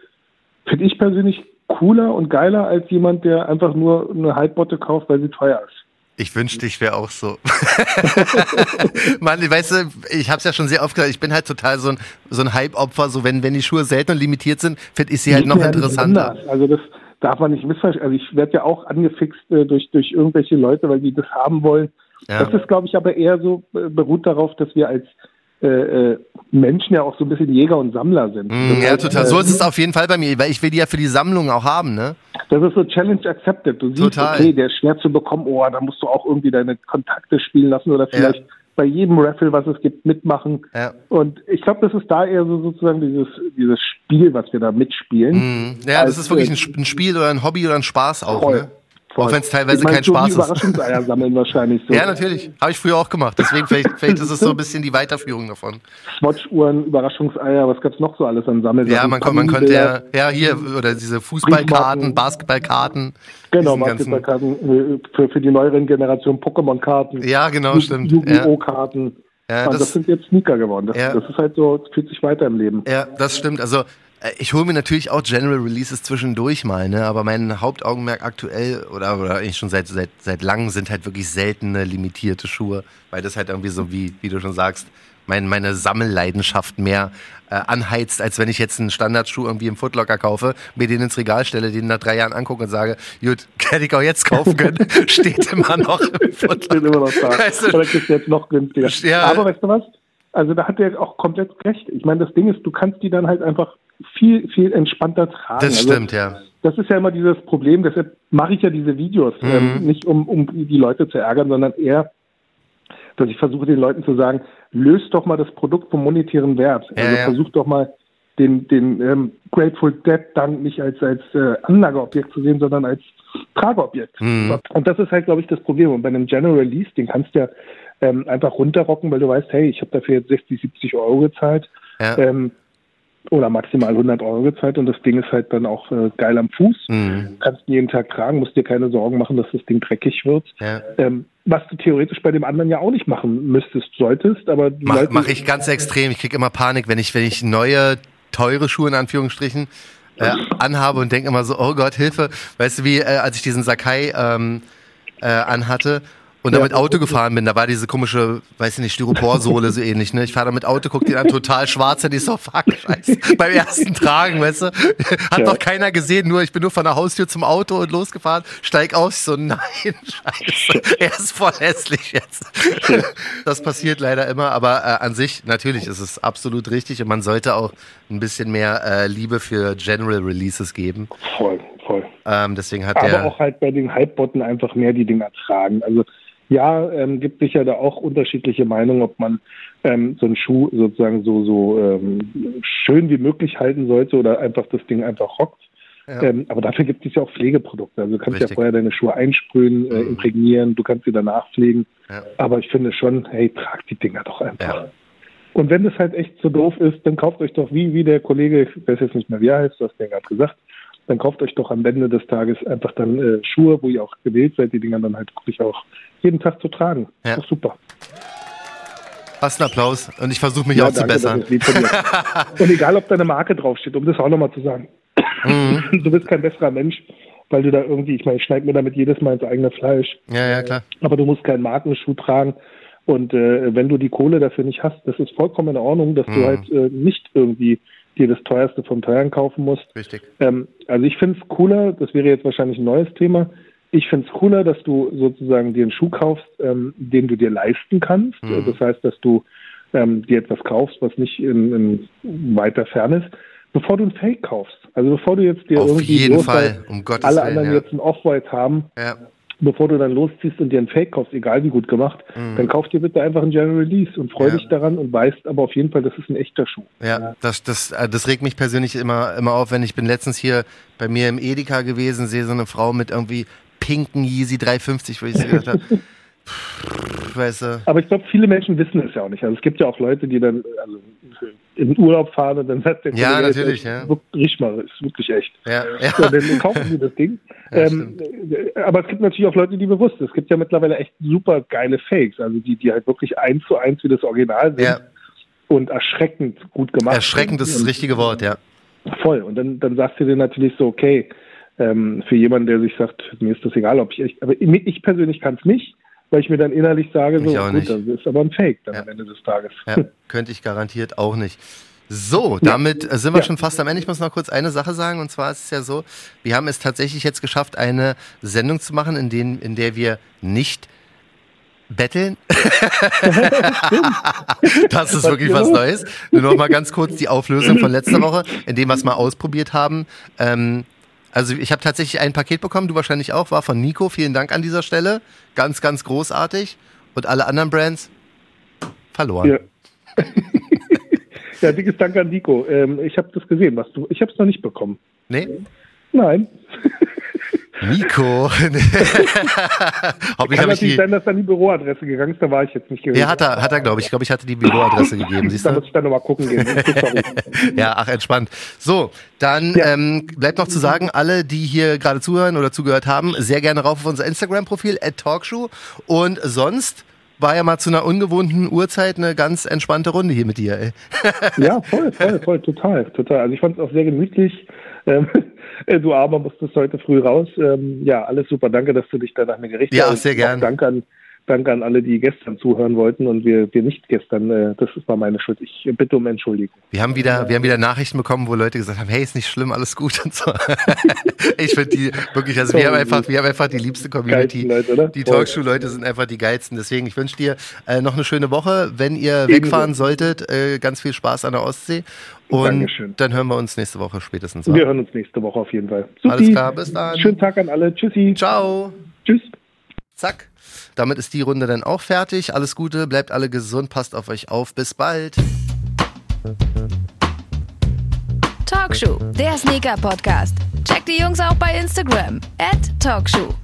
S3: finde ich persönlich cooler und geiler als jemand, der einfach nur eine Halbbotte kauft, weil sie teuer ist.
S2: Ich wünschte, ich wäre auch so. <laughs> Mann, weißt du, ich habe es ja schon sehr oft gesagt, ich bin halt total so ein, so ein Hype-Opfer. So, wenn, wenn die Schuhe selten und limitiert sind, finde ich sie halt noch interessanter.
S3: Also das darf man nicht missverstehen. Also ich werde ja auch angefixt äh, durch, durch irgendwelche Leute, weil die das haben wollen. Ja. Das ist, glaube ich, aber eher so, äh, beruht darauf, dass wir als äh, äh, Menschen ja auch so ein bisschen Jäger und Sammler sind.
S2: Mm, ja, total. So ist es auf jeden Fall bei mir, weil ich will die ja für die Sammlung auch haben, ne?
S3: Das ist so Challenge accepted. Du siehst, total. okay, der ist schwer zu bekommen, oh, da musst du auch irgendwie deine Kontakte spielen lassen oder vielleicht ja. bei jedem Raffle, was es gibt, mitmachen.
S2: Ja.
S3: Und ich glaube, das ist da eher so sozusagen dieses, dieses Spiel, was wir da mitspielen.
S2: Mm. Ja, das ist wirklich ein, Spiel oder ein Hobby oder ein Spaß auch, voll. ne? Auch wenn es teilweise kein so Spaß ist.
S3: Überraschungseier sammeln wahrscheinlich so.
S2: Ja, natürlich. Habe ich früher auch gemacht. Deswegen vielleicht, vielleicht ist es so ein bisschen die Weiterführung davon.
S3: Swatch-Uhren, Überraschungseier, was gab's noch so alles an Sammeln?
S2: Ja, man, man könnte ja, ja hier, oder diese Fußballkarten, Basketballkarten.
S3: Genau, Basketballkarten äh, für, für die neueren Generationen, Pokémon-Karten.
S2: Ja, genau, stimmt.
S3: Yu-Gi-Oh-Karten. Ja, das, das, sind jetzt Sneaker geworden. Das,
S2: ja.
S3: das ist halt so, es fühlt sich weiter im Leben.
S2: Ja, das stimmt. Also ich hole mir natürlich auch General Releases zwischendurch mal, ne? aber mein Hauptaugenmerk aktuell oder, oder eigentlich schon seit, seit, seit langem sind halt wirklich seltene, limitierte Schuhe, weil das halt irgendwie so, wie, wie du schon sagst, mein, meine Sammelleidenschaft mehr äh, anheizt, als wenn ich jetzt einen Standardschuh irgendwie im Footlocker kaufe, mir den ins Regal stelle, den nach drei Jahren angucke und sage, gut, <laughs> hätte ich auch jetzt kaufen können, <laughs> steht immer noch im
S3: Footlocker. Steht immer noch da. Weißt du, Oder du jetzt noch günstiger. Ja. Aber weißt du was? Also da hat er auch komplett recht. Ich meine, das Ding ist, du kannst die dann halt einfach viel, viel entspannter tragen.
S2: Das also, stimmt, ja.
S3: Das ist ja immer dieses Problem, deshalb mache ich ja diese Videos, mhm. ähm, nicht um, um die Leute zu ärgern, sondern eher, dass ich versuche den Leuten zu sagen, löst doch mal das Produkt vom monetären Wert. Ja, also ja. versucht doch mal den, den ähm, Grateful Dead dann nicht als, als äh, Anlageobjekt zu sehen, sondern als Trageobjekt. Mhm. Und das ist halt, glaube ich, das Problem. Und bei einem General Release, den kannst du ja ähm, einfach runterrocken, weil du weißt, hey, ich habe dafür jetzt 60, 70 Euro gezahlt. Ja. Ähm, oder maximal 100 Euro gezahlt und das Ding ist halt dann auch äh, geil am Fuß. Mhm. Kannst ihn jeden Tag tragen, musst dir keine Sorgen machen, dass das Ding dreckig wird. Ja. Ähm, was du theoretisch bei dem anderen ja auch nicht machen müsstest, solltest, aber
S2: Mach, mache ich ganz extrem. Ich krieg immer Panik, wenn ich, wenn ich neue, teure Schuhe in Anführungsstrichen äh, anhabe und denke immer so, oh Gott, Hilfe. Weißt du, wie äh, als ich diesen Sakai ähm, äh, anhatte und damit Auto gefahren bin, da war diese komische, weiß ich nicht, Styroporsohle so ähnlich, ne? Ich fahre damit Auto, guck dir an, total schwarz, und ich so, fuck, scheiße. Beim ersten Tragen, weißt du? Hat ja. doch keiner gesehen, nur ich bin nur von der Haustür zum Auto und losgefahren, steig aus, so, nein, <laughs> scheiße, er ist voll hässlich jetzt. Das passiert leider immer, aber äh, an sich, natürlich ist es absolut richtig und man sollte auch ein bisschen mehr äh, Liebe für General Releases geben.
S3: Voll, voll.
S2: Ähm, deswegen hat
S3: aber auch halt bei den Hypebotten einfach mehr die Dinger tragen. Also ja, ähm, gibt sicher da auch unterschiedliche Meinungen, ob man ähm, so einen Schuh sozusagen so, so ähm, schön wie möglich halten sollte oder einfach das Ding einfach rockt. Ja. Ähm, aber dafür gibt es ja auch Pflegeprodukte. Also du kannst Richtig. ja vorher deine Schuhe einsprühen, äh, mhm. imprägnieren, du kannst sie danach pflegen. Ja. Aber ich finde schon, hey, trag die Dinger doch einfach. Ja. Und wenn das halt echt so doof ist, dann kauft euch doch, wie, wie der Kollege, ich weiß jetzt nicht mehr, wie er heißt, du hast ja gerade gesagt, dann kauft euch doch am Ende des Tages einfach dann äh, Schuhe, wo ihr auch gewählt seid, die Dinger dann halt wirklich auch jeden Tag zu tragen. Ja. Das ist super.
S2: Fast ein Applaus und ich versuche mich ja, auch danke, zu bessern. <laughs>
S3: und egal, ob da eine Marke draufsteht, um das auch nochmal zu sagen. Mhm. <laughs> Du bist kein besserer Mensch, weil du da irgendwie, ich meine, ich schneide mir damit jedes Mal ins eigene Fleisch.
S2: Ja, ja, klar.
S3: Aber du musst keinen Markenschuh tragen. Und äh, wenn du die Kohle dafür nicht hast, das ist vollkommen in Ordnung, dass mhm. du halt äh, nicht irgendwie dir das teuerste vom Teuren kaufen musst.
S2: Richtig.
S3: Ähm, also ich finde es cooler, das wäre jetzt wahrscheinlich ein neues Thema, ich finde es cooler, dass du sozusagen dir einen Schuh kaufst, ähm, den du dir leisten kannst. Mhm. Das heißt, dass du ähm, dir etwas kaufst, was nicht in, in weiter Fern ist, bevor du ein Fake kaufst. Also bevor du jetzt dir
S2: Auf
S3: irgendwie
S2: jeden Fall, um Gottes
S3: alle
S2: Willen,
S3: anderen
S2: ja.
S3: jetzt ein Off-White haben,
S2: ja
S3: bevor du dann losziehst und dir ein Fake kaufst, egal wie gut gemacht, mhm. dann kauf dir bitte einfach einen General Release und freu ja. dich daran und weißt aber auf jeden Fall, das ist ein echter Schuh.
S2: Ja, das, das, äh, das regt mich persönlich immer, immer auf, wenn ich bin letztens hier bei mir im Edeka gewesen, sehe so eine Frau mit irgendwie pinken Yeezy 350, wo ich so gedacht habe, weißt du.
S3: Aber ich glaube, viele Menschen wissen es ja auch nicht. Also es gibt ja auch Leute, die dann also in den Urlaub fahren und dann sagt der
S2: Ja, Kollege, natürlich, ja.
S3: Riech mal, ist wirklich echt.
S2: Ja,
S3: ja. So, dann kaufen sie das Ding. <laughs> Ja, ähm, aber es gibt natürlich auch Leute, die bewusst Es gibt ja mittlerweile echt super geile Fakes, also die, die halt wirklich eins zu eins wie das Original sind. Ja. Und erschreckend gut gemacht.
S2: Erschreckend ist das richtige Wort, ja.
S3: Voll. Und dann, dann sagst du dir natürlich so, okay, ähm, für jemanden, der sich sagt, mir ist das egal, ob ich echt, aber ich persönlich kann es nicht weil ich mir dann innerlich sage, so, gut, nicht. das ist aber ein Fake dann ja. am Ende des Tages.
S2: Ja, <laughs> könnte ich garantiert auch nicht. So, damit ja. sind wir ja. schon fast am Ende. Ich muss noch kurz eine Sache sagen, und zwar ist es ja so, wir haben es tatsächlich jetzt geschafft, eine Sendung zu machen, in, den, in der wir nicht betteln. <laughs> das ist wirklich was Neues. Nur noch mal ganz kurz die Auflösung von letzter Woche, in dem wir es mal ausprobiert haben. Ähm, also ich habe tatsächlich ein Paket bekommen, du wahrscheinlich auch, war von Nico. Vielen Dank an dieser Stelle. Ganz, ganz großartig. Und alle anderen Brands verloren.
S3: Ja, <laughs> ja dickes Dank an Nico. Ähm, ich habe das gesehen, was du. Ich habe es noch nicht bekommen.
S2: Nee?
S3: Nein. <laughs>
S2: Nico. <laughs>
S3: Hoffentlich Kann natürlich die... sein, dass dann die Büroadresse gegangen ist, da war ich jetzt nicht
S2: gewesen. Ja, hat er, hat er glaube ich. Ich glaube, ich hatte die Büroadresse gegeben. Siehst
S3: da muss ich dann nochmal gucken gehen. <laughs>
S2: ja, ach, entspannt. So, dann ja. ähm, bleibt noch zu sagen, alle, die hier gerade zuhören oder zugehört haben, sehr gerne rauf auf unser Instagram-Profil, at Talkshow. Und sonst war ja mal zu einer ungewohnten Uhrzeit eine ganz entspannte Runde hier mit dir. Ey.
S3: ja, voll, voll, voll, total, total. Also ich fand es auch sehr gemütlich. Ähm, äh, du aber musstest heute früh raus. Ähm, ja, alles super. Danke, dass du dich da nach mir gerichtet
S2: hast. Ja, sehr gerne.
S3: Danke an danke an alle, die gestern zuhören wollten und wir, wir nicht gestern. Äh, das ist mal meine Schuld. Ich bitte um Entschuldigung.
S2: Wir haben wieder, wir haben wieder Nachrichten bekommen, wo Leute gesagt haben, hey, ist nicht schlimm, alles gut und so. <laughs> ich finde die wirklich, also wir haben einfach, wir haben einfach die liebste Community.
S3: Leute,
S2: die Talkshow-Leute sind einfach die geilsten. Deswegen, ich wünsche dir äh, noch eine schöne Woche. Wenn ihr wegfahren solltet, äh, ganz viel Spaß an der Ostsee. Und Dankeschön. dann hören wir uns nächste Woche spätestens.
S3: Wir hören uns nächste Woche auf jeden Fall.
S2: Supi. Alles klar, bis dann.
S3: Schönen Tag an alle. Tschüssi.
S2: Ciao.
S3: Tschüss.
S2: Zack. Damit ist die Runde dann auch fertig. Alles Gute, bleibt alle gesund, passt auf euch auf. Bis bald.
S1: Talkshow, der Sneaker-Podcast. Checkt die Jungs auch bei Instagram. At Talkshow.